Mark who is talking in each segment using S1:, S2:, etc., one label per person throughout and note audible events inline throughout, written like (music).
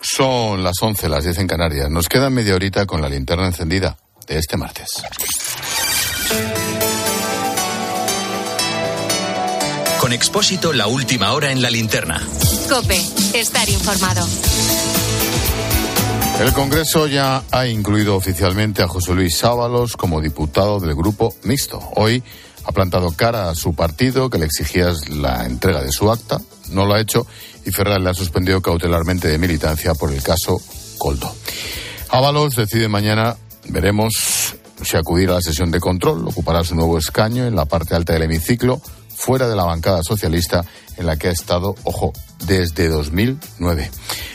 S1: Son las 11, las 10 en Canarias. Nos queda media horita con la linterna encendida de este martes.
S2: Con Expósito, la última hora en la linterna.
S3: Cope, estar informado.
S1: El Congreso ya ha incluido oficialmente a José Luis Sábalos como diputado del Grupo Mixto. Hoy ha plantado cara a su partido que le exigía la entrega de su acta. No lo ha hecho y Ferrer le ha suspendido cautelarmente de militancia por el caso Coldo. Ábalos decide mañana, veremos si acudir a la sesión de control, ocupará su nuevo escaño en la parte alta del hemiciclo, fuera de la bancada socialista en la que ha estado, ojo, desde 2009.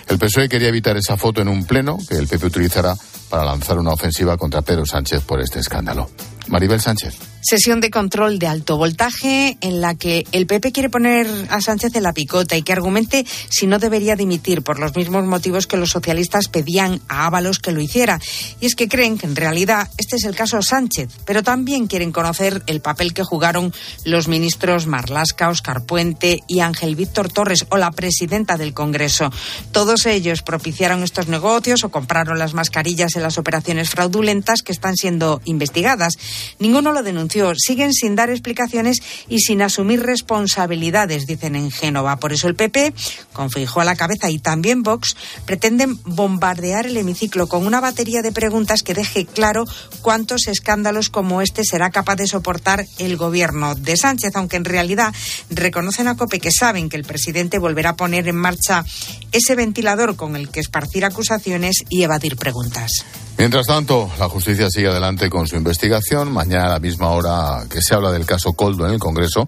S1: El PSOE quería evitar esa foto en un pleno que el PP utilizará para lanzar una ofensiva contra Pedro Sánchez por este escándalo. Maribel Sánchez.
S4: Sesión de control de alto voltaje en la que el PP quiere poner a Sánchez en la picota y que argumente si no debería dimitir por los mismos motivos que los socialistas pedían a Ábalos que lo hiciera. Y es que creen que en realidad este es el caso Sánchez, pero también quieren conocer el papel que jugaron los ministros Marlasca, Oscar Puente y Ángel Víctor Torres o la presidenta del Congreso. Todos ellos propiciaron estos negocios o compraron las mascarillas en las operaciones fraudulentas que están siendo investigadas. Ninguno lo denunció siguen sin dar explicaciones y sin asumir responsabilidades, dicen en Génova. Por eso el PP, con Feijóo a la cabeza y también Vox, pretenden bombardear el hemiciclo con una batería de preguntas que deje claro cuántos escándalos como este será capaz de soportar el gobierno de Sánchez, aunque en realidad reconocen a COPE que saben que el presidente volverá a poner en marcha ese ventilador con el que esparcir acusaciones y evadir preguntas.
S1: Mientras tanto, la justicia sigue adelante con su investigación. Mañana, a la misma hora que se habla del caso Coldo en el Congreso,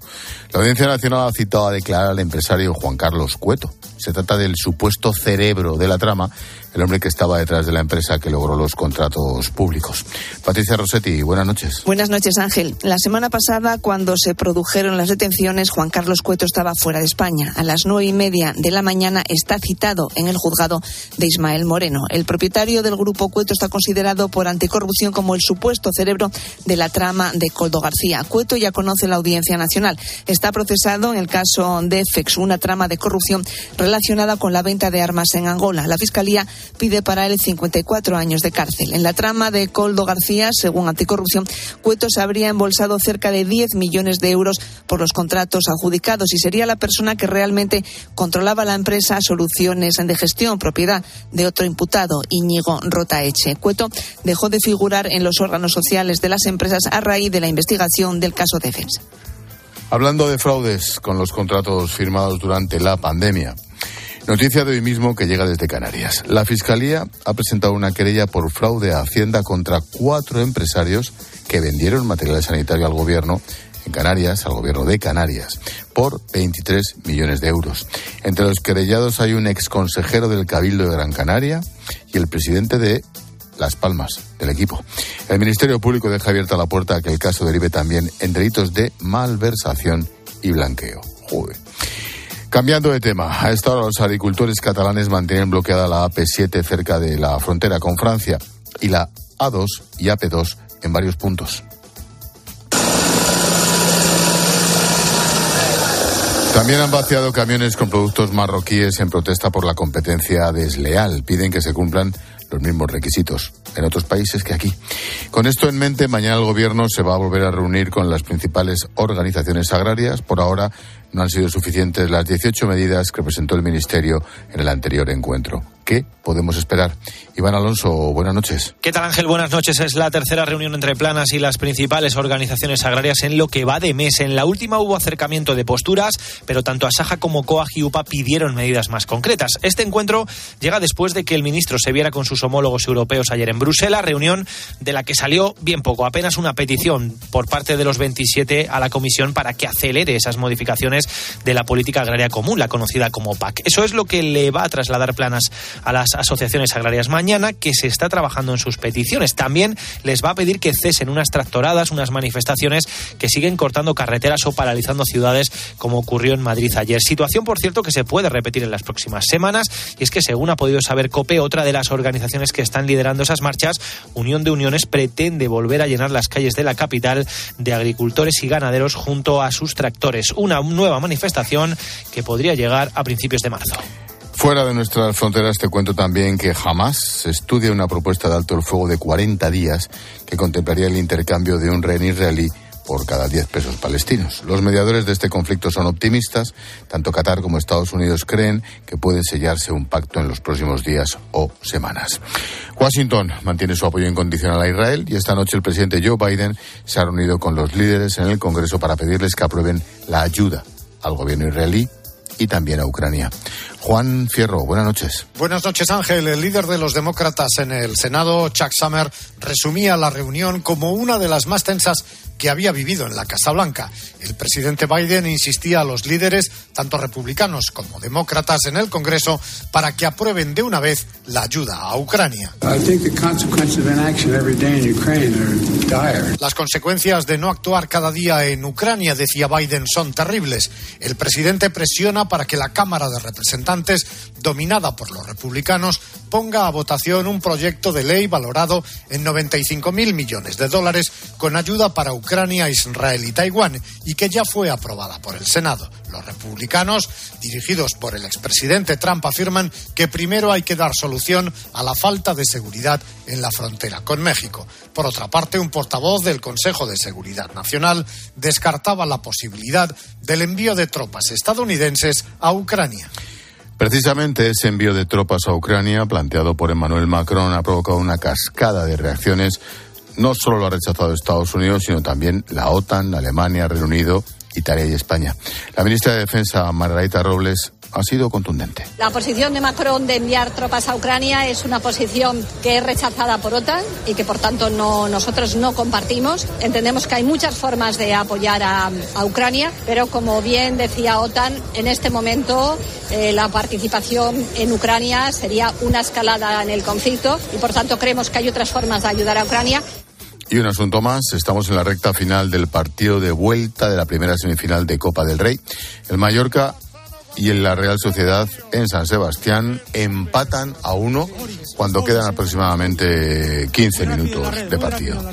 S1: la Audiencia Nacional ha citado a declarar al empresario Juan Carlos Cueto. Se trata del supuesto cerebro de la trama el hombre que estaba detrás de la empresa que logró los contratos públicos. Patricia Rossetti, buenas noches.
S5: Buenas noches, Ángel. La semana pasada, cuando se produjeron las detenciones, Juan Carlos Cueto estaba fuera de España. A las nueve y media de la mañana está citado en el juzgado de Ismael Moreno. El propietario del grupo Cueto está considerado por anticorrupción como el supuesto cerebro de la trama de Coldo García. Cueto ya conoce la Audiencia Nacional. Está procesado en el caso de FEX, una trama de corrupción relacionada con la venta de armas en Angola. La Fiscalía pide para él 54 años de cárcel. En la trama de Coldo García, según Anticorrupción, Cueto se habría embolsado cerca de 10 millones de euros por los contratos adjudicados y sería la persona que realmente controlaba la empresa Soluciones de Gestión, propiedad de otro imputado, Íñigo Rotaeche. Cueto dejó de figurar en los órganos sociales de las empresas a raíz de la investigación del caso Defensa.
S1: Hablando de fraudes con los contratos firmados durante la pandemia, Noticia de hoy mismo que llega desde Canarias. La Fiscalía ha presentado una querella por fraude a Hacienda contra cuatro empresarios que vendieron material sanitario al gobierno en Canarias, al gobierno de Canarias, por 23 millones de euros. Entre los querellados hay un exconsejero del Cabildo de Gran Canaria y el presidente de Las Palmas, del equipo. El Ministerio Público deja abierta la puerta a que el caso derive también en delitos de malversación y blanqueo. Joder. Cambiando de tema, a esta hora los agricultores catalanes mantienen bloqueada la AP7 cerca de la frontera con Francia y la A2 y AP2 en varios puntos. También han vaciado camiones con productos marroquíes en protesta por la competencia desleal. Piden que se cumplan los mismos requisitos en otros países que aquí. Con esto en mente, mañana el Gobierno se va a volver a reunir con las principales organizaciones agrarias. Por ahora no han sido suficientes las 18 medidas que presentó el Ministerio en el anterior encuentro. ¿Qué podemos esperar? Iván Alonso, buenas noches.
S6: ¿Qué tal Ángel? Buenas noches. Es la tercera reunión entre Planas y las principales organizaciones agrarias en lo que va de mes. En la última hubo acercamiento de posturas, pero tanto Asaja como COAG y UPA pidieron medidas más concretas. Este encuentro llega después de que el ministro se viera con sus homólogos europeos ayer en Bruselas, reunión de la que salió bien poco, apenas una petición por parte de los 27 a la Comisión para que acelere esas modificaciones de la política agraria común, la conocida como PAC. Eso es lo que le va a trasladar Planas a las asociaciones agrarias mañana, que se está trabajando en sus peticiones. También les va a pedir que cesen unas tractoradas, unas manifestaciones que siguen cortando carreteras o paralizando ciudades, como ocurrió en Madrid ayer. Situación, por cierto, que se puede repetir en las próximas semanas, y es que, según ha podido saber COPE, otra de las organizaciones que están liderando esas marchas, Unión de Uniones, pretende volver a llenar las calles de la capital de agricultores y ganaderos junto a sus tractores. Una nueva manifestación que podría llegar a principios de marzo.
S1: Fuera de nuestras fronteras te cuento también que jamás estudia una propuesta de alto el fuego de 40 días que contemplaría el intercambio de un rehén israelí por cada 10 pesos palestinos. Los mediadores de este conflicto son optimistas. Tanto Qatar como Estados Unidos creen que puede sellarse un pacto en los próximos días o semanas. Washington mantiene su apoyo incondicional a Israel y esta noche el presidente Joe Biden se ha reunido con los líderes en el Congreso para pedirles que aprueben la ayuda al gobierno israelí y también a Ucrania. Juan Fierro, buenas noches.
S7: Buenas noches, Ángel. El líder de los demócratas en el Senado, Chuck Summer, resumía la reunión como una de las más tensas que había vivido en la Casa Blanca. El presidente Biden insistía a los líderes, tanto republicanos como demócratas, en el Congreso para que aprueben de una vez la ayuda a Ucrania. Las consecuencias de no actuar cada día en Ucrania, decía Biden, son terribles. El presidente presiona para que la Cámara de Representantes, dominada por los republicanos, ponga a votación un proyecto de ley valorado en 95 mil millones de dólares con ayuda para Ucrania, Israel y Taiwán y que ya fue aprobada por el Senado. Los republicanos, dirigidos por el expresidente Trump, afirman que primero hay que dar solución a la falta de seguridad en la frontera con México. Por otra parte, un portavoz del Consejo de Seguridad Nacional descartaba la posibilidad del envío de tropas estadounidenses a Ucrania.
S1: Precisamente ese envío de tropas a Ucrania, planteado por Emmanuel Macron, ha provocado una cascada de reacciones. No solo lo ha rechazado Estados Unidos, sino también la OTAN, Alemania, Reino Unido, Italia y España. La ministra de Defensa, Margarita Robles, ha sido contundente.
S8: La posición de Macron de enviar tropas a Ucrania es una posición que es rechazada por OTAN y que por tanto no, nosotros no compartimos. Entendemos que hay muchas formas de apoyar a, a Ucrania, pero como bien decía OTAN, en este momento eh, la participación en Ucrania sería una escalada en el conflicto y por tanto creemos que hay otras formas de ayudar a Ucrania.
S1: Y un asunto más, estamos en la recta final del partido de vuelta de la primera semifinal de Copa del Rey. El Mallorca y en la Real Sociedad en San Sebastián empatan a uno cuando quedan aproximadamente 15 minutos de partido.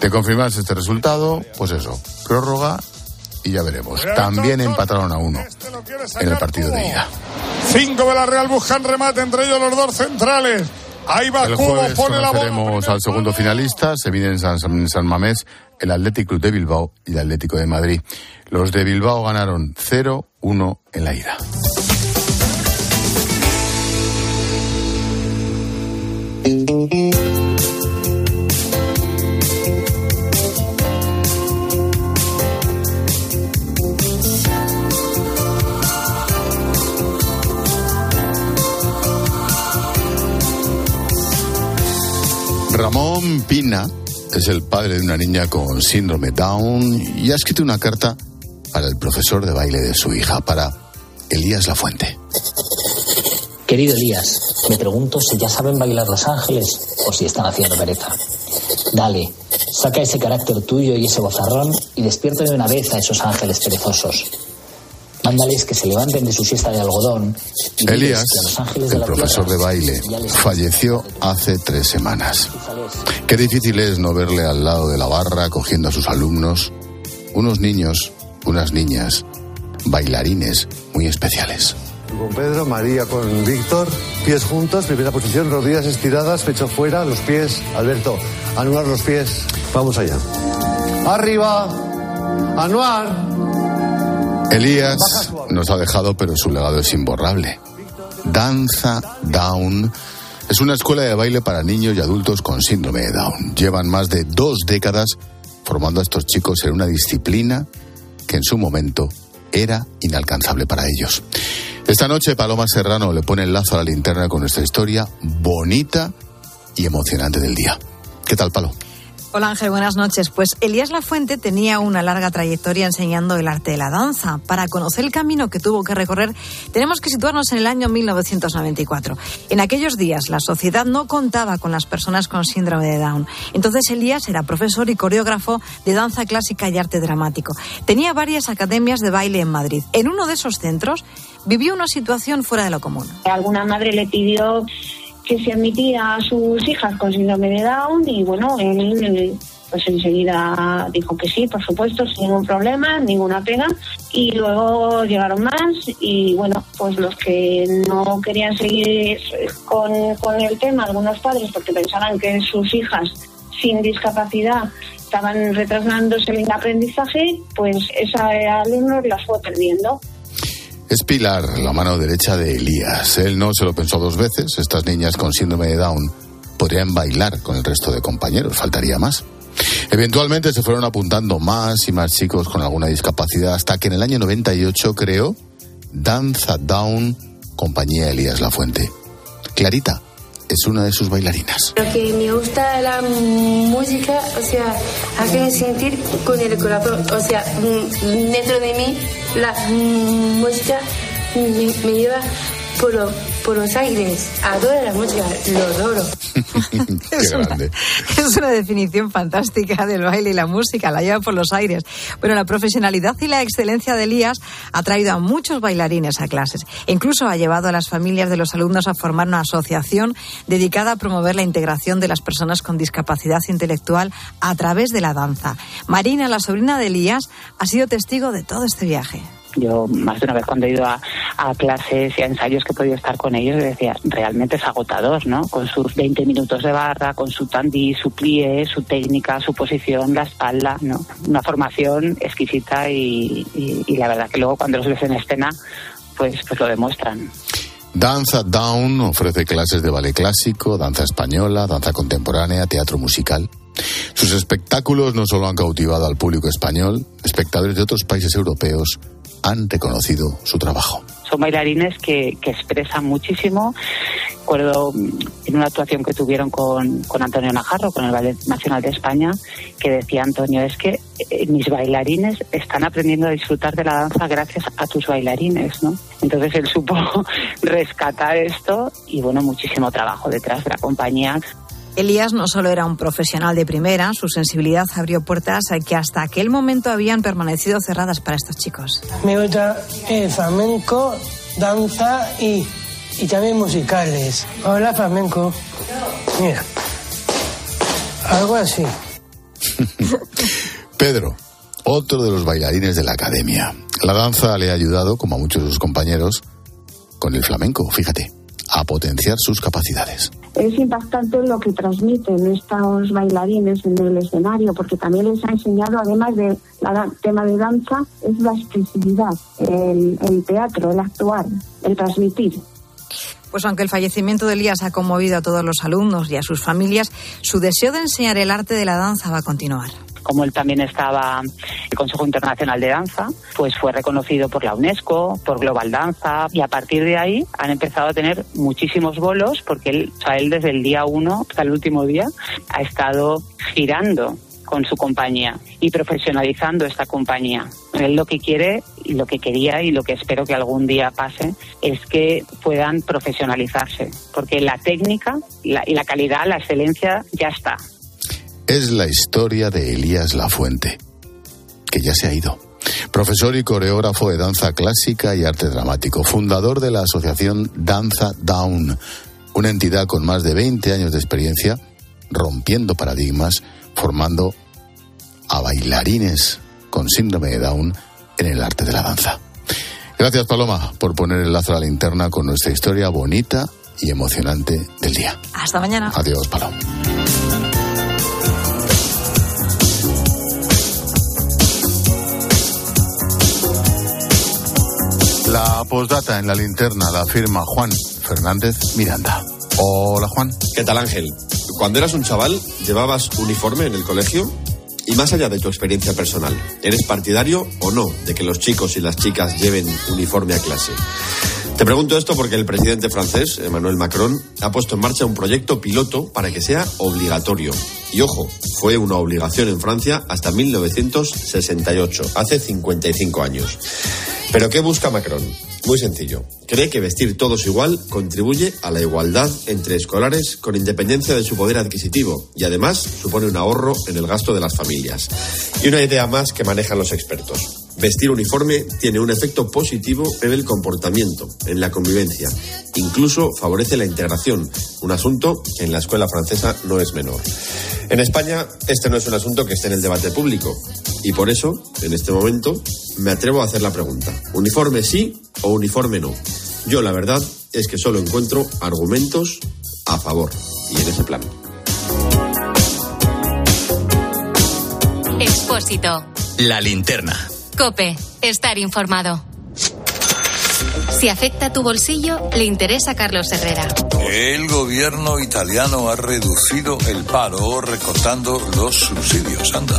S1: De confirmarse este resultado, pues eso, prórroga y ya veremos. También empataron a uno en el partido de ida.
S9: Cinco de la Real buscan remate, entre ellos los dos centrales. Ahí va
S1: el
S9: Cubo,
S1: jueves
S9: pone la
S1: conoceremos al segundo finalista. Se mide en San, San Mamés el Athletic Club de Bilbao y el Atlético de Madrid. Los de Bilbao ganaron 0-1 en la ida. Ramón Pina es el padre de una niña con síndrome Down y ha escrito una carta para el profesor de baile de su hija, para Elías Lafuente.
S10: Querido Elías, me pregunto si ya saben bailar Los Ángeles o si están haciendo pereza. Dale, saca ese carácter tuyo y ese bozarrón y despierta de una vez a esos ángeles perezosos. Que se levanten de su siesta de algodón. y
S1: Elías,
S10: que a los ángeles de
S1: el
S10: la
S1: profesor de baile, falleció hace tres semanas. Qué difícil es no verle al lado de la barra cogiendo a sus alumnos, unos niños, unas niñas, bailarines muy especiales.
S11: Con Pedro, María con Víctor, pies juntos, primera posición, rodillas estiradas, pecho fuera, los pies, Alberto, anuar los pies, vamos allá. Arriba, anuar.
S1: Elías nos ha dejado, pero su legado es imborrable. Danza Down es una escuela de baile para niños y adultos con síndrome de Down. Llevan más de dos décadas formando a estos chicos en una disciplina que en su momento era inalcanzable para ellos. Esta noche Paloma Serrano le pone el lazo a la linterna con nuestra historia bonita y emocionante del día. ¿Qué tal, Palo?
S12: Hola Ángel, buenas noches. Pues Elías Lafuente tenía una larga trayectoria enseñando el arte de la danza. Para conocer el camino que tuvo que recorrer, tenemos que situarnos en el año 1994. En aquellos días, la sociedad no contaba con las personas con síndrome de Down. Entonces Elías era profesor y coreógrafo de danza clásica y arte dramático. Tenía varias academias de baile en Madrid. En uno de esos centros vivió una situación fuera de lo común.
S13: Alguna madre le pidió que se admitía a sus hijas con síndrome de Down y bueno, él pues enseguida dijo que sí, por supuesto, sin ningún problema, ninguna pena. Y luego llegaron más y bueno, pues los que no querían seguir con, con el tema, algunos padres, porque pensaban que sus hijas sin discapacidad estaban retrasándose el aprendizaje, pues esa alumno las fue perdiendo.
S1: Es Pilar, la mano derecha de Elías. Él no se lo pensó dos veces. Estas niñas con síndrome de Down podrían bailar con el resto de compañeros, faltaría más. Eventualmente se fueron apuntando más y más chicos con alguna discapacidad hasta que en el año 98 creó Danza Down, compañía Elías Lafuente. Clarita es una de sus bailarinas.
S14: Lo que me gusta la música, o sea, hace sentir con el corazón, o sea, mm, dentro de mí la música me, lleva por, por los aires. Adoro la música, lo adoro.
S1: es, Una,
S12: es una definición fantástica del baile y la música, la lleva por los aires. Bueno, la profesionalidad y la excelencia de Elías ha traído a muchos bailarines a clases. incluso ha llevado a las familias de los alumnos a formar una asociación dedicada a promover la integración de las personas con discapacidad intelectual a través de la danza. Marina, la sobrina de Elías, ha sido testigo de todo este viaje.
S15: Yo más de una vez cuando he ido a, clases y a ensayos que he podido estar con ellos, decía, realmente es agotador, ¿no? Con sus 20 minutos de barra, con su tandí, su plie, su técnica, su posición, la espalda, ¿no? Una formación exquisita y, la verdad que luego cuando los ves en escena, pues, pues lo demuestran.
S1: Danza Down ofrece clases de ballet clásico, danza española, danza contemporánea, teatro musical. Sus espectáculos no solo han cautivado al público español, espectadores de otros países europeos han reconocido su trabajo.
S15: Son bailarines que, expresan muchísimo. Recuerdo mm, en una actuación que tuvieron con, Antonio Najarro, con el Ballet Nacional de España, que decía Antonio, es que eh, mis bailarines están aprendiendo a disfrutar de la danza gracias a tus bailarines, ¿no? Entonces él supo (laughs) rescatar esto y bueno, muchísimo trabajo detrás de la compañía.
S12: Elías no solo era un profesional de primera, su sensibilidad abrió puertas que hasta aquel momento habían permanecido cerradas para estos chicos.
S16: Me gusta el flamenco, danza y, y también musicales. Hola flamenco. Mira, algo así. (laughs)
S1: Pedro, otro de los bailarines de la academia. La danza le ha ayudado, como a muchos de sus compañeros, con el flamenco, fíjate, a potenciar sus capacidades
S13: es impactante lo que transmiten estos bailarines en el escenario, porque también les ha enseñado, además del tema de danza, es la expresividad, el, el teatro, el actuar, el transmitir.
S12: Pues aunque el fallecimiento de Elías ha conmovido a todos los alumnos y a sus familias, su deseo de enseñar el arte de la danza va a continuar
S15: como él también estaba el Consejo Internacional de Danza, pues fue reconocido por la UNESCO, por Global Danza, y a partir de ahí han empezado a tener muchísimos bolos, porque él, o él desde el día uno hasta el último día ha estado girando con su compañía y profesionalizando esta compañía. Él lo que quiere y lo que quería y lo que espero que algún día pase es que puedan profesionalizarse, porque la técnica y la calidad, la excelencia ya está
S1: es la historia de Elías Lafuente, que ya se ha ido. Profesor y coreógrafo de danza clásica y arte dramático, fundador de la asociación Danza Down, una entidad con más de 20 años de experiencia rompiendo paradigmas, formando a bailarines con síndrome de Down en el arte de la danza. Gracias Paloma por poner el lazo a la linterna con nuestra historia bonita y emocionante del día.
S12: Hasta mañana.
S1: Adiós Paloma. La postdata en la linterna la firma Juan Fernández Miranda. Hola Juan.
S17: ¿Qué tal Ángel? Cuando eras un chaval, ¿llevabas uniforme en el colegio? Y más allá de tu experiencia personal, ¿eres partidario o no de que los chicos y las chicas lleven uniforme a clase? Te pregunto esto porque el presidente francés, Emmanuel Macron, ha puesto en marcha un proyecto piloto para que sea obligatorio. Y ojo, fue una obligación en Francia hasta 1968, hace 55 años. ¿Pero qué busca Macron? Muy sencillo. Cree que vestir todos igual contribuye a la igualdad entre escolares con independencia de su poder adquisitivo y además supone un ahorro en el gasto de las familias. Y una idea más que manejan los expertos Vestir uniforme tiene un efecto positivo en el comportamiento, en la convivencia. Incluso favorece la integración, un asunto que en la escuela francesa no es menor. En España, este no es un asunto que esté en el debate público. Y por eso, en este momento, me atrevo a hacer la pregunta. ¿Uniforme sí o uniforme no? Yo, la verdad, es que solo encuentro argumentos a favor. Y en ese plan.
S3: Expósito.
S2: La linterna.
S3: Cope. Estar informado. Si afecta tu bolsillo, le interesa a Carlos Herrera.
S18: El gobierno italiano ha reducido el paro recortando los subsidios. Anda.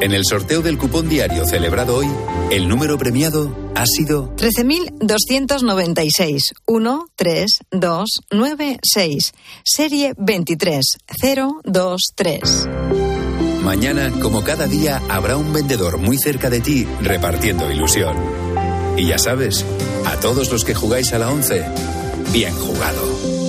S2: En el sorteo del cupón diario celebrado hoy, el número premiado ha sido
S12: 13.296. 1, 3, 2, 9, 6. Serie 23023.
S2: Mañana, como cada día, habrá un vendedor muy cerca de ti repartiendo ilusión. Y ya sabes, a todos los que jugáis a la 11, bien jugado.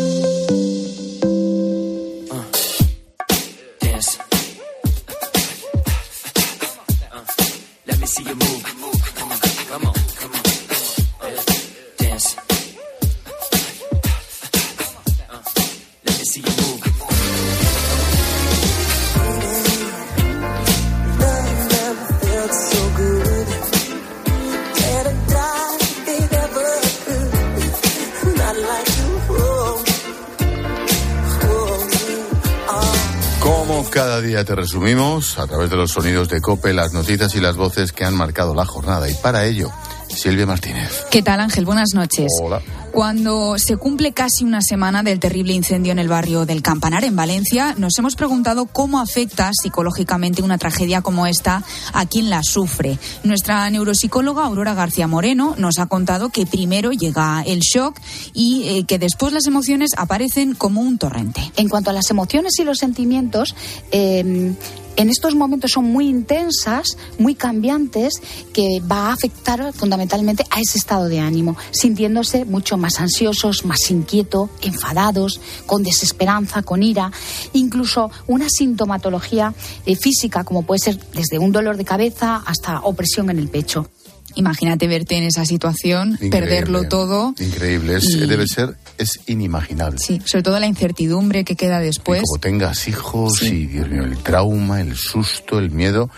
S1: Día te resumimos, a través de los sonidos de Cope, las noticias y las voces que han marcado la jornada. Y para ello, Silvia Martínez.
S19: ¿Qué tal, Ángel? Buenas noches.
S1: Hola.
S19: Cuando se cumple casi una semana del terrible incendio en el barrio del Campanar, en Valencia, nos hemos preguntado cómo afecta psicológicamente una tragedia como esta a quien la sufre. Nuestra neuropsicóloga Aurora García Moreno nos ha contado que primero llega el shock y eh, que después las emociones aparecen como un torrente.
S20: En cuanto a las emociones y los sentimientos, eh, en estos momentos son muy intensas, muy cambiantes, que va a afectar fundamentalmente a ese estado de ánimo, sintiéndose mucho más ansiosos, más inquietos, enfadados, con desesperanza, con ira, incluso una sintomatología eh, física, como puede ser desde un dolor de cabeza hasta opresión en el pecho.
S19: Imagínate verte en esa situación,
S1: Increíble.
S19: perderlo todo.
S1: Increíble, es,
S19: Y-
S1: debe ser, es inimaginable.
S19: Sí, sobre todo la incertidumbre que queda después.
S1: Como tengas hijos y, Dios mío, el trauma, el susto, el miedo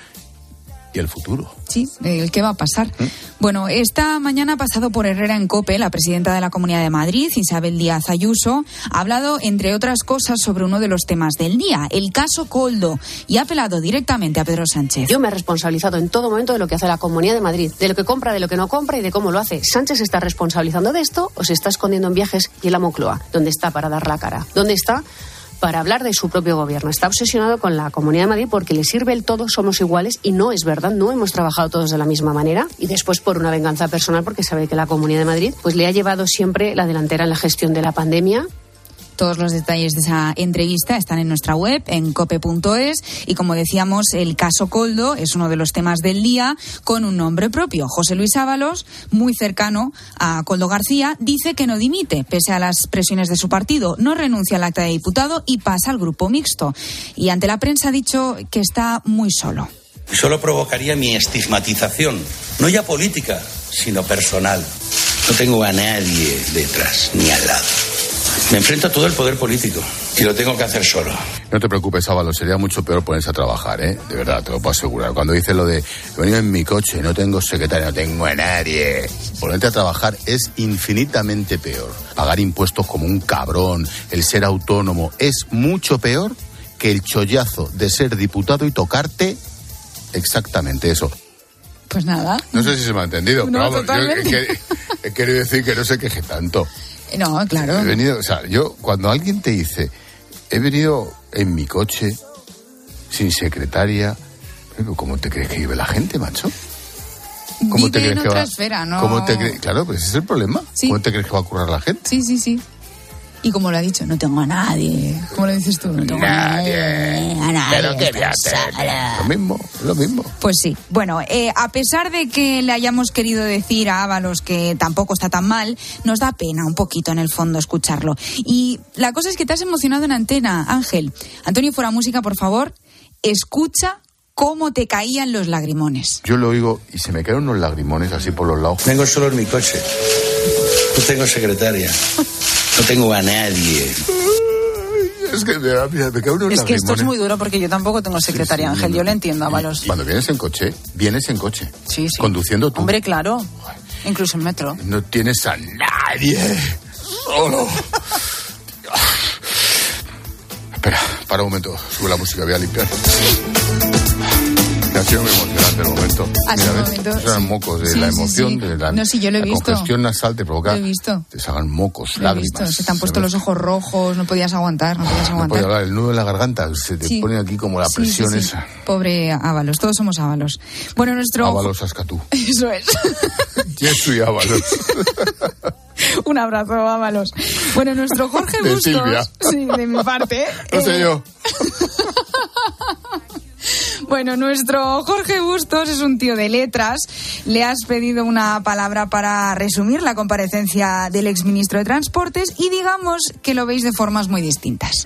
S1: y el futuro.
S19: Sí, el qué va a pasar. Bueno, esta mañana ha pasado por Herrera en Cope la presidenta de la Comunidad de Madrid, Isabel Díaz Ayuso, ha hablado, entre otras cosas, sobre uno de los temas del día, el caso Coldo, y ha apelado directamente a Pedro Sánchez.
S21: Yo me he responsabilizado en todo momento de lo que hace la Comunidad de Madrid, de lo que compra, de lo que no compra y de cómo lo hace. ¿Sánchez se está responsabilizando de esto o se está escondiendo en viajes y en la Moncloa? ¿Dónde está para dar la cara? ¿Dónde está? Para hablar de su propio gobierno. Está obsesionado con la Comunidad de Madrid porque le sirve el todos somos iguales y no es verdad, no hemos trabajado todos de la misma manera y después por una venganza personal porque sabe que la Comunidad de Madrid pues le ha llevado siempre la delantera en la gestión de la pandemia
S19: Todos los detalles de esa entrevista están en nuestra web, en cope.es. Y como decíamos, el caso Coldo es uno de los temas del día con un nombre propio. José Luis Ábalos, muy cercano a Coldo García, dice que no dimite, pese a las presiones de su partido. No renuncia al acta de diputado y pasa al grupo mixto. Y ante la prensa ha dicho que está muy solo.
S22: Solo provocaría mi estigmatización, no ya política, sino personal. No tengo a nadie detrás ni al lado. Me enfrento a todo el poder político y lo tengo que hacer solo.
S1: No te preocupes, Ábalo, sería mucho peor ponerse a trabajar, ¿eh? De verdad, te lo puedo asegurar. Cuando dice lo de he venido en mi coche, no tengo secretario, no tengo a nadie. Ponerte a trabajar es infinitamente peor. Pagar impuestos como un cabrón, el ser autónomo, es mucho peor que el chollazo de ser diputado y tocarte exactamente eso.
S19: Pues nada.
S1: No sé si se me ha entendido,
S19: No,
S1: pero vamos, yo
S19: totalmente.
S1: he, quer- he querido decir que no se queje tanto.
S19: No, claro.
S1: He venido, o sea, yo, cuando alguien te dice, he venido en mi coche, sin secretaria, pero ¿cómo te crees que vive la gente, macho? ¿Cómo
S19: Vive en
S1: que
S19: otra
S1: va?
S19: esfera, ¿no?
S1: ¿Cómo te cre- Claro, pues ese es el problema.
S19: Sí.
S1: ¿Cómo te crees que va a currar la gente?
S19: Sí, sí, sí. Y como lo ha dicho, no tengo a nadie. ¿Cómo lo dices tú? No tengo a nadie. A nadie.
S1: Pero
S19: sola.
S1: Lo mismo, lo mismo.
S19: Pues sí. Bueno, eh, a pesar de que le hayamos querido decir a Ábalos que tampoco está tan mal, nos da pena un poquito en el fondo escucharlo. Y la cosa es que te has emocionado en antena, Ángel. Antonio, fuera música, por favor, escucha cómo te caían los lagrimones.
S1: Yo lo oigo y se me caen unos lagrimones así por los lados.
S22: Vengo solo en mi coche. No tengo secretaria. (laughs) No tengo a nadie.
S1: Es que me, da- me caen unos
S12: Es que esto es muy duro porque yo tampoco tengo secretaria, Ángel. Yo lo entiendo, Ábalos.
S1: Cuando vienes en coche, vienes en coche.
S12: Sí, sí.
S1: Conduciendo tú.
S12: Hombre, claro. Incluso en metro.
S1: No tienes a nadie. Solo. Espera, para un momento. Sube la música, voy a limpiar. Ha sido muy emocionante el momento.
S19: Ha sido
S1: Mira,
S19: un
S1: ¿ves?
S19: momento,
S1: eran
S19: sí.
S1: mocos de
S19: Sí,
S1: la emoción,
S19: sí.
S1: de la,
S19: No, sí, yo lo he
S1: la
S19: visto.
S1: congestión nasal te provoca.
S19: Lo he visto.
S1: Te salgan mocos,
S19: Lo
S1: lágrimas.
S19: visto. Se te han puesto los ojos rojos, no podías aguantar, no podías
S1: No
S19: aguantar.
S1: puedo hablar, el nudo en la garganta se te pone aquí como la presión esa.
S19: Pobre Ábalos, todos somos Ábalos. Bueno, nuestro...
S1: Ábalos Ascatú. (laughs)
S19: Eso es. (laughs)
S1: Jesús y Ábalos. (laughs)
S19: Un abrazo, Ábalos. Bueno, nuestro Jorge
S1: De
S19: Bustos...
S1: Silvia.
S19: Sí, de mi parte.
S1: No sé
S19: eh,
S1: yo.
S19: Bueno, nuestro Jorge Bustos es un tío de letras. Le has pedido una palabra para resumir la comparecencia del exministro de Transportes y digamos que lo veis de formas muy distintas.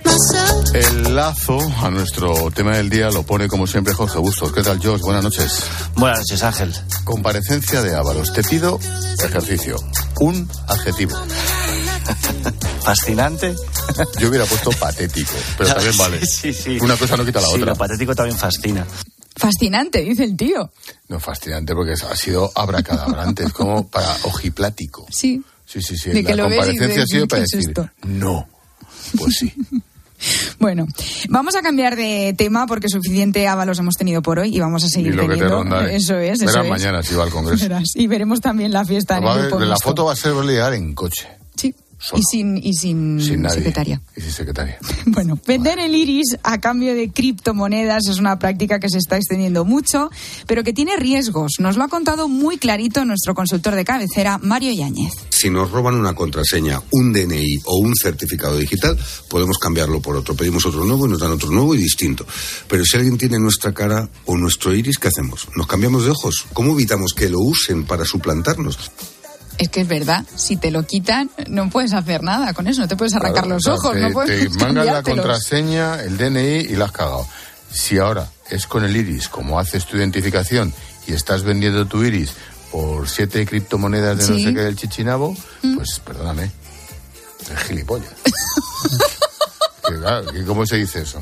S1: El lazo a nuestro tema del día lo pone como siempre Jorge Bustos. ¿Qué tal, George? Buenas noches.
S23: Buenas noches, Ángel.
S1: Comparecencia de Ábalos. Te pido ejercicio. Un adjetivo. (laughs)
S23: Fascinante.
S1: Yo hubiera puesto patético, pero también (laughs) vale.
S23: Sí, sí.
S1: Una cosa no quita la
S23: Sí,
S1: otra.
S23: lo patético también fascina.
S19: Fascinante, dice el tío.
S1: No, fascinante porque ha sido abracadabrante, es como para ojiplático.
S19: Sí.
S1: Sí, sí, sí.
S19: De que
S1: la
S19: ves y
S1: comparecencia ha sido para
S19: ¿qué es
S1: decir,
S19: esto?
S1: no. Pues sí. (laughs)
S19: Bueno, vamos a cambiar de tema porque suficiente Ábalos hemos tenido por hoy y vamos a
S1: Y
S19: seguir
S1: lo que te ronda. ¿eh?
S19: Eso es, eso
S1: Verás
S19: es.
S1: mañana si va al Congreso.
S19: Verás. Y veremos también la fiesta en
S1: la foto va a ser llegar en coche,
S19: Y sin, y sin,
S1: sin nadie.
S19: secretaria.
S1: Y sin secretaria. (laughs)
S19: Bueno, vender el iris a cambio de criptomonedas es una práctica que se está extendiendo mucho, pero que tiene riesgos. Nos lo ha contado muy clarito nuestro consultor de cabecera, Mario Yáñez.
S24: Si nos roban una contraseña, un DNI o un certificado digital, podemos cambiarlo por otro. Pedimos otro nuevo y nos dan otro nuevo y distinto. Pero si alguien tiene nuestra cara o nuestro iris, ¿qué hacemos? ¿Nos cambiamos de ojos? ¿Cómo evitamos que lo usen para suplantarnos?
S19: Es que es verdad, si te lo quitan, no puedes hacer nada con eso, no te puedes arrancar
S1: Claro,
S19: los ojos,
S1: te,
S19: no puedes
S1: te (laughs) la contraseña, el DNI y la has cagado. Si ahora es con el iris, como haces tu identificación y estás vendiendo tu iris por siete criptomonedas de no sé qué del chichinabo,
S19: Mm.
S1: pues perdóname, es gilipollas. (laughs) Que, claro, que ¿Cómo se dice eso?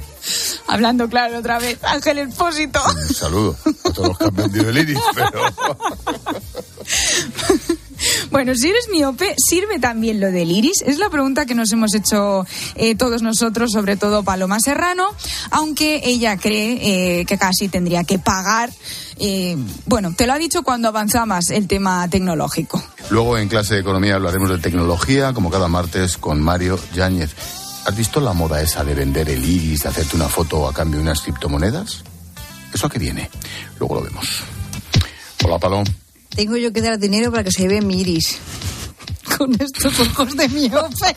S19: Hablando claro otra vez, Ángel Expósito.
S1: Un saludo a todos los que han vendido el iris, pero... (laughs)
S19: Bueno, si eres miope, ¿sirve también lo del iris? Es la pregunta que nos hemos hecho eh, todos nosotros, sobre todo Paloma Serrano, aunque ella cree eh, que casi tendría que pagar. eh, bueno, te lo ha dicho cuando avanzamos el tema tecnológico.
S1: Luego en clase de economía hablaremos de tecnología, como cada martes con Mario Yáñez. ¿Has visto la moda esa de vender el iris, de hacerte una foto a cambio de unas criptomonedas? ¿Eso a qué viene? Luego lo vemos. Hola, Palom.
S12: Tengo yo que dar dinero para que se vea mi iris. Con estos ojos de miope. (laughs)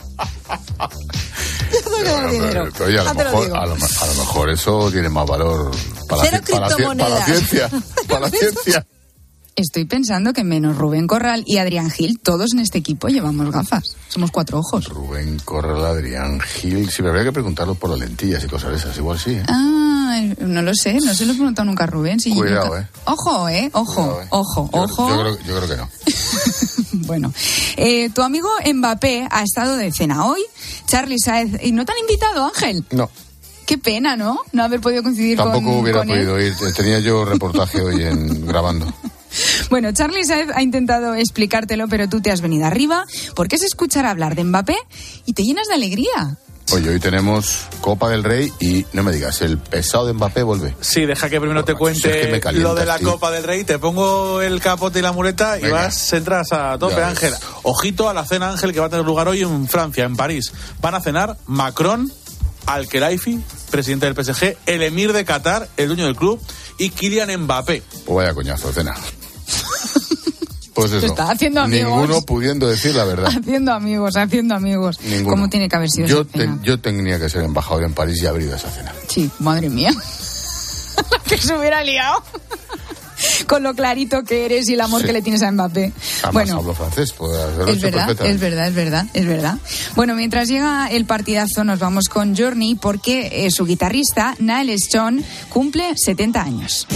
S1: Pero, oye, a, lo
S12: lo
S1: mejor, a, lo, a lo mejor eso tiene más valor para,
S12: Cero
S1: la, para, para ciencia. Para la (laughs) ciencia.
S19: Estoy pensando que menos Rubén Corral y Adrián Gil, todos en este equipo llevamos gafas. Somos cuatro ojos.
S1: Rubén Corral, Adrián Gil. Sí, pero habría que preguntarlo por las lentillas y cosas de esas. Igual sí, ¿eh?
S19: Ah, no lo sé, no se lo he preguntado nunca a Rubén. si
S1: Cuidado,
S19: nunca-
S1: eh.
S19: Ojo, eh, ojo, ojo,
S1: Yo,
S19: ojo.
S1: yo creo, yo creo que no. (laughs)
S19: Bueno, eh, tu amigo Mbappé ha estado de cena hoy. Charlie Saez, ¿y no te han invitado, Ángel?
S1: No.
S19: Qué pena, ¿no? No haber podido coincidir
S1: Tampoco
S19: con,
S1: hubiera
S19: con él.
S1: podido ir. Tenía yo reportaje hoy en (laughs) grabando.
S19: Bueno, Charlie Saez ha intentado explicártelo, pero tú te has venido arriba porque es escuchar hablar de Mbappé y te llenas de alegría.
S1: Oye, hoy tenemos Copa del Rey y no me digas, el pesado de Mbappé vuelve.
S25: Sí, deja que primero te
S1: si es que me
S25: cuente
S1: calientas,
S25: lo de la
S1: tío.
S25: Copa del Rey. Te pongo el capote y la muleta y
S1: Venga.
S25: vas, entras a tope,
S1: Ya ves.
S25: Ángel. Ojito a la cena, Ángel, que va a tener lugar hoy en Francia, en París. Van a cenar Macron, Al-Khelaifi, presidente del PSG, el emir de Qatar, el dueño del club, y Kylian Mbappé.
S1: Pues vaya coñazo, cena. Pues eso.
S19: Está haciendo amigos.
S1: Ninguno pudiendo decir la verdad.
S19: Haciendo amigos, haciendo amigos.
S1: Ninguno.
S19: ¿Cómo tiene que haber sido
S1: Yo,
S19: esa cena?
S1: te- yo tenía que ser embajador en París y haber ido a esa cena.
S19: Sí, madre mía. (laughs) que se hubiera liado. Con lo clarito que eres y el amor
S1: Sí.
S19: que le tienes a Mbappé.
S1: Además
S19: bueno,
S1: hablo francés,
S19: es verdad, es verdad, es verdad, es verdad. Bueno, mientras llega el partidazo, nos vamos con Journey porque eh, su guitarrista, Niall Stone, cumple 70 años.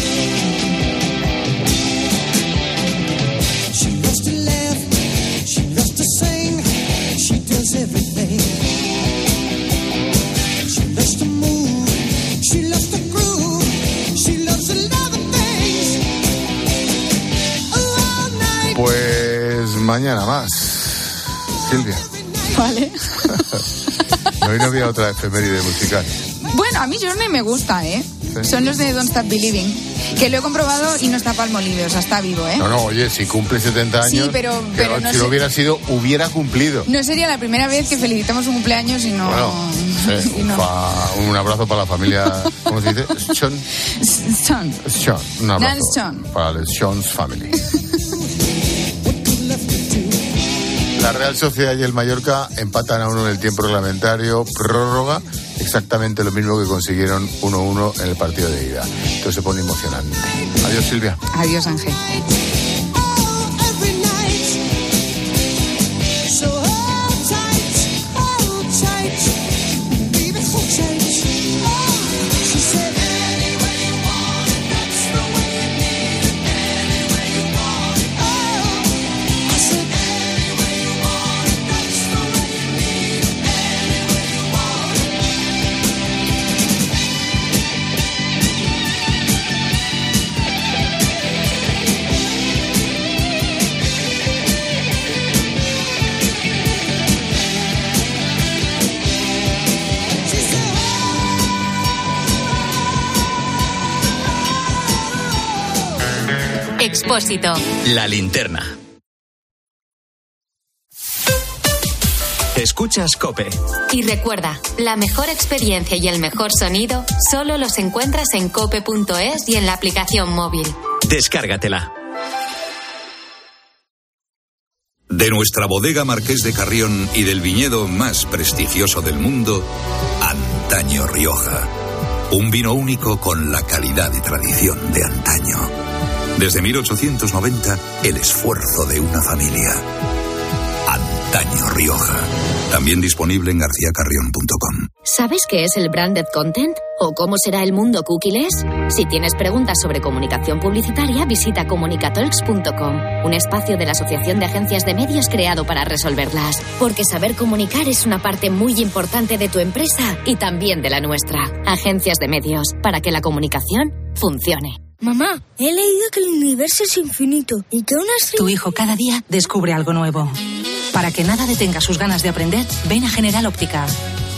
S1: Pues mañana más. Silvia.
S19: Vale. (laughs)
S1: Hoy no había otra efeméride musical.
S19: Bueno, a mí Journey me gusta, ¿eh? Son los de Don't Stop Believing. Que lo he comprobado y no está palmolive, o sea, está vivo, ¿eh?
S1: No, no, oye, si cumple 70
S19: Sí,
S1: años,
S19: pero-
S1: que
S19: pero no
S1: si lo hubiera sido, hubiera cumplido.
S19: No sería la primera vez que felicitamos un cumpleaños y no...
S1: Bueno, sí, (laughs)
S19: y no.
S1: fa- un abrazo para la familia, ¿cómo se dice? Sean.
S19: Son.
S1: Sean, un abrazo.
S19: Niall Sean.
S1: Para el Sean's Family. (laughs) La Real Sociedad y el Mallorca empatan a uno en el tiempo reglamentario, prórroga, exactamente lo mismo que consiguieron 1-1 en el partido de ida. Entonces se pone emocionante. Adiós, Silvia.
S19: Adiós, Ángel.
S3: Expósito.
S2: La linterna. Escuchas Cope.
S3: Y recuerda, la mejor experiencia y el mejor sonido solo los encuentras en cope.es y en la aplicación móvil.
S2: Descárgatela.
S26: De nuestra bodega Marqués de Carrión y del viñedo más prestigioso del mundo, Antaño Rioja. Un vino único con la calidad y tradición de antaño. Desde 1890, el esfuerzo de una familia. Antaño Rioja. También disponible en garcíacarrión.com.
S27: ¿Sabes qué es el branded content? ¿O cómo será el mundo cookieless? Si tienes preguntas sobre comunicación publicitaria, visita comunicatalks.com, un espacio de la Asociación de Agencias de Medios creado para resolverlas. Porque saber comunicar es una parte muy importante de tu empresa y también de la nuestra. Agencias de Medios, para que la comunicación funcione.
S28: Mamá, he leído que el universo es infinito y que una
S29: Tu hijo cada día descubre algo nuevo. Para que nada detenga sus ganas de aprender, ven a General Óptica.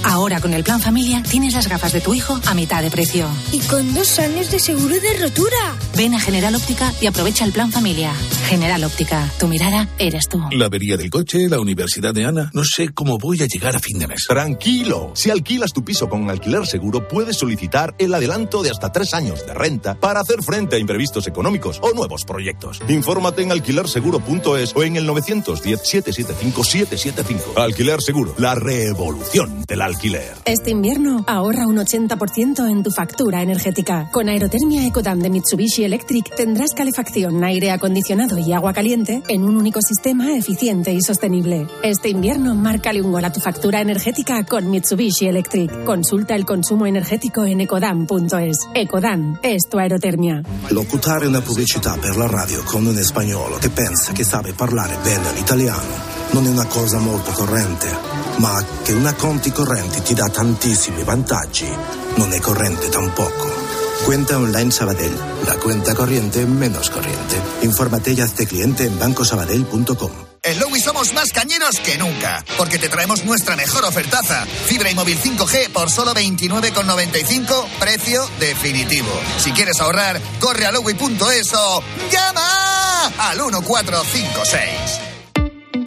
S29: Ahora con el plan familia tienes las gafas de tu hijo a mitad de precio.
S28: Y con dos años de seguro de rotura.
S29: Ven a General Óptica y aprovecha el plan familia. General Óptica, tu mirada eres tú.
S30: La avería del coche, la universidad de Ana. No sé cómo voy a llegar a fin de mes.
S31: Tranquilo, si alquilas tu piso con alquiler seguro, puedes solicitar el adelanto de hasta tres años de renta para hacer frente a imprevistos económicos o nuevos proyectos. Infórmate en alquilerseguro.es o en el 910-775-775. Alquiler Seguro, la revolución del alquiler.
S32: Este invierno ahorra un 80% en tu factura energética. Con Aerotermia Ecodam de Mitsubishi Electric tendrás calefacción, aire acondicionado y agua caliente en un único sistema eficiente y sostenible. Este invierno márcale un gol a tu factura energética con Mitsubishi Electric. Consulta el consumo energético en ecodam.es. Ecodam es tu aerotermia.
S33: Locutare una pubblicità per la radio con un spagnolo che pensa che sabe parlare bene l'italiano non è una cosa molto corrente, ma che una conti correnti ti dà tantissimi vantaggi non è corrente tampoco. Cuenta online Sabadell, la cuenta corriente menos corriente. Infórmate y hazte cliente en bancosabadell.com.
S34: En Lowy somos más cañeros que nunca, porque te traemos nuestra mejor ofertaza. Fibra y móvil 5G por solo 29,95, precio definitivo. Si quieres ahorrar, corre a lowy.es o llama al 1456.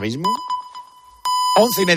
S35: Mismo, once y media.